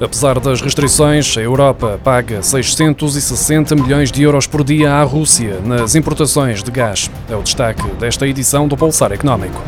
Apesar das restrições, a Europa paga 660 milhões de euros por dia à Rússia nas importações de gás. É o destaque desta edição do Pulsar Económico.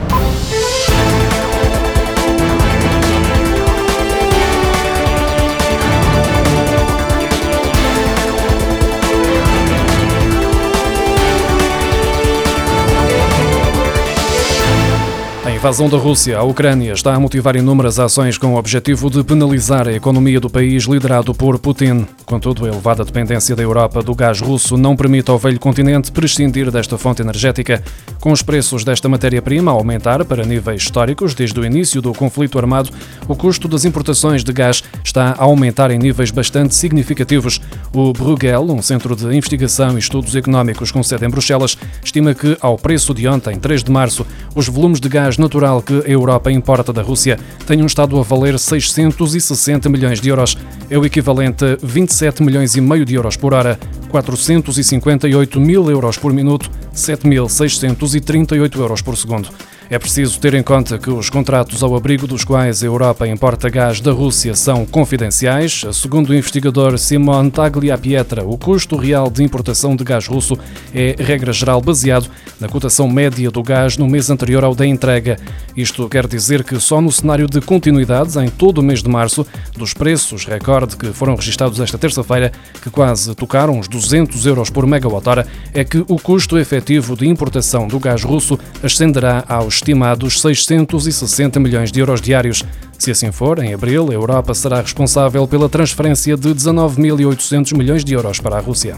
Invasão da Rússia à Ucrânia está a motivar inúmeras ações com o objetivo de penalizar a economia do país liderado por Putin. Contudo, a elevada dependência da Europa do gás russo não permite ao velho continente prescindir desta fonte energética. Com os preços desta matéria-prima a aumentar para níveis históricos desde o início do conflito armado, o custo das importações de gás está a aumentar em níveis bastante significativos. O Bruegel, um centro de investigação e estudos económicos com sede em Bruxelas, estima que, ao preço de ontem, 3 de março, os volumes de gás natural que a Europa importa da Rússia tenham estado a valer 660 milhões de euros. É o equivalente a 27 milhões e meio de euros por hora, 458 mil euros por minuto, 7.638 euros por segundo. É preciso ter em conta que os contratos ao abrigo dos quais a Europa importa gás da Rússia são confidenciais. Segundo o investigador Simon Tagliapietra, o custo real de importação de gás russo é, regra geral, baseado na cotação média do gás no mês anterior ao da entrega. Isto quer dizer que só no cenário de continuidades, em todo o mês de março, dos preços recorde que foram registados esta terça-feira, que quase tocaram os 200 euros por megawatt-hora, é que o custo efetivo de importação do gás russo ascenderá aos estimados 660 milhões de euros diários. Se assim for, em abril, a Europa será responsável pela transferência de 19.800 milhões de euros para a Rússia.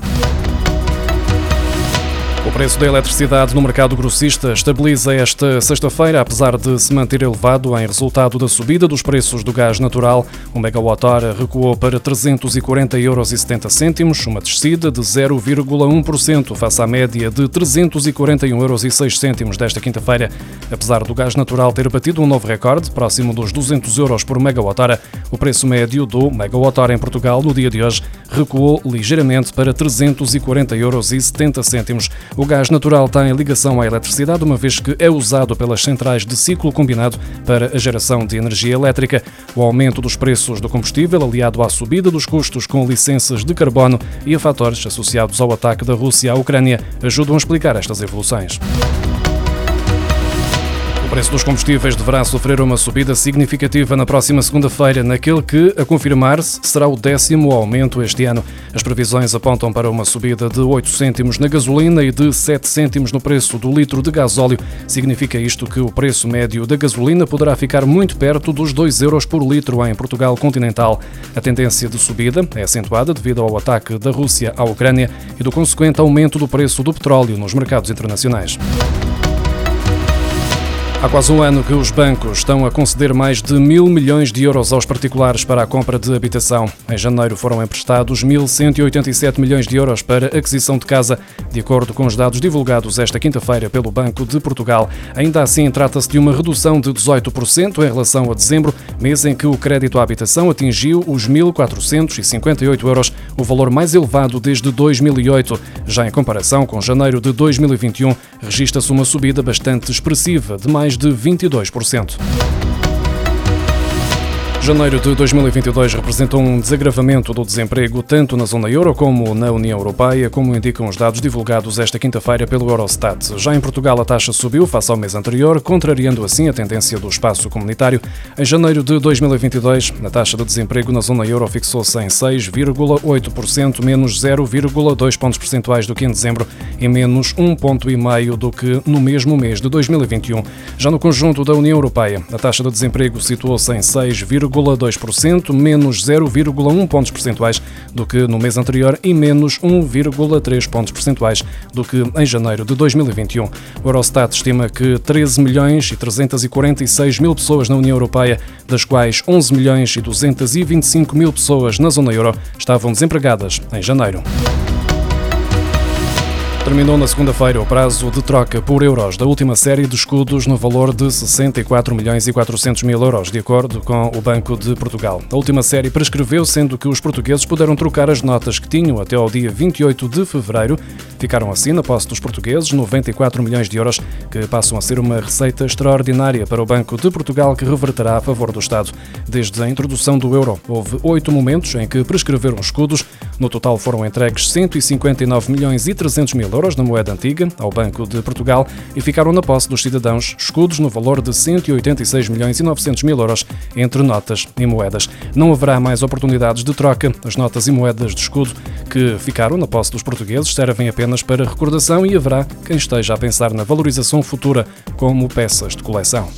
O preço da eletricidade no mercado grossista estabiliza esta sexta-feira, apesar de se manter elevado em resultado da subida dos preços do gás natural. O megawatt-hora recuou para 340,70 euros, uma descida de 0,1% face à média de 341,06 euros desta quinta-feira. Apesar do gás natural ter batido um novo recorde, próximo dos 200 euros por megawatt-hora, o preço médio do megawatt-hora em Portugal no dia de hoje recuou ligeiramente para 340,70 euros. O gás natural tem ligação à eletricidade, uma vez que é usado pelas centrais de ciclo combinado para a geração de energia elétrica. O aumento dos preços do combustível, aliado à subida dos custos com licenças de carbono e a fatores associados ao ataque da Rússia à Ucrânia, ajudam a explicar estas evoluções preço dos combustíveis deverá sofrer uma subida significativa na próxima segunda-feira, naquele que, a confirmar-se, será o décimo aumento este ano. As previsões apontam para uma subida de 8 cêntimos na gasolina e de 7 cêntimos no preço do litro de gasóleo. Significa isto que o preço médio da gasolina poderá ficar muito perto dos 2 euros por litro em Portugal continental. A tendência de subida é acentuada devido ao ataque da Rússia à Ucrânia e do consequente aumento do preço do petróleo nos mercados internacionais. Há quase um ano que os bancos estão a conceder mais de mil milhões de euros aos particulares para a compra de habitação. Em janeiro foram emprestados 1.187 milhões de euros para aquisição de casa, de acordo com os dados divulgados esta quinta-feira pelo Banco de Portugal. Ainda assim, trata-se de uma redução de 18% em relação a dezembro, mês em que o crédito à habitação atingiu os 1.458 euros, o valor mais elevado desde 2008. Já em comparação com janeiro de 2021, registra-se uma subida bastante expressiva de mais de 22%. Janeiro de 2022 representa um desagravamento do desemprego tanto na zona euro como na União Europeia, como indicam os dados divulgados esta quinta-feira pelo Eurostat. Já em Portugal, a taxa subiu face ao mês anterior, contrariando assim a tendência do espaço comunitário. Em janeiro de 2022, a taxa de desemprego na zona euro fixou-se em 6,8%, menos 0,2 pontos percentuais do que em dezembro e menos 1,5 ponto do que no mesmo mês de 2021. Já no conjunto da União Europeia, a taxa de desemprego situou-se em 6, 0,2%, menos 0,1 pontos percentuais do que no mês anterior e menos 1,3 pontos percentuais do que em janeiro de 2021. O Eurostat estima que 13 milhões e 346 mil pessoas na União Europeia, das quais 11 milhões e 225 mil pessoas na zona euro, estavam desempregadas em janeiro. Terminou na segunda-feira o prazo de troca por euros da última série de escudos no valor de 64 milhões e 400 mil euros, de acordo com o Banco de Portugal. A última série prescreveu, sendo que os portugueses puderam trocar as notas que tinham até ao dia 28 de fevereiro. Ficaram assim na posse dos portugueses 94 milhões de euros, que passam a ser uma receita extraordinária para o Banco de Portugal, que reverterá a favor do Estado. Desde a introdução do euro, houve oito momentos em que prescreveram escudos. No total foram entregues 159 milhões e 300 mil euros na moeda antiga ao Banco de Portugal e ficaram na posse dos cidadãos escudos no valor de 186 milhões e 900 mil euros entre notas e moedas. Não haverá mais oportunidades de troca. As notas e moedas de escudo que ficaram na posse dos portugueses servem apenas para recordação e haverá quem esteja a pensar na valorização futura como peças de coleção.